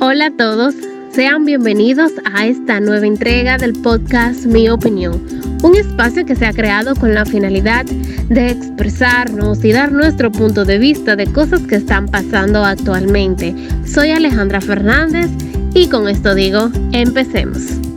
Hola a todos, sean bienvenidos a esta nueva entrega del podcast Mi Opinión, un espacio que se ha creado con la finalidad de expresarnos y dar nuestro punto de vista de cosas que están pasando actualmente. Soy Alejandra Fernández y con esto digo, empecemos.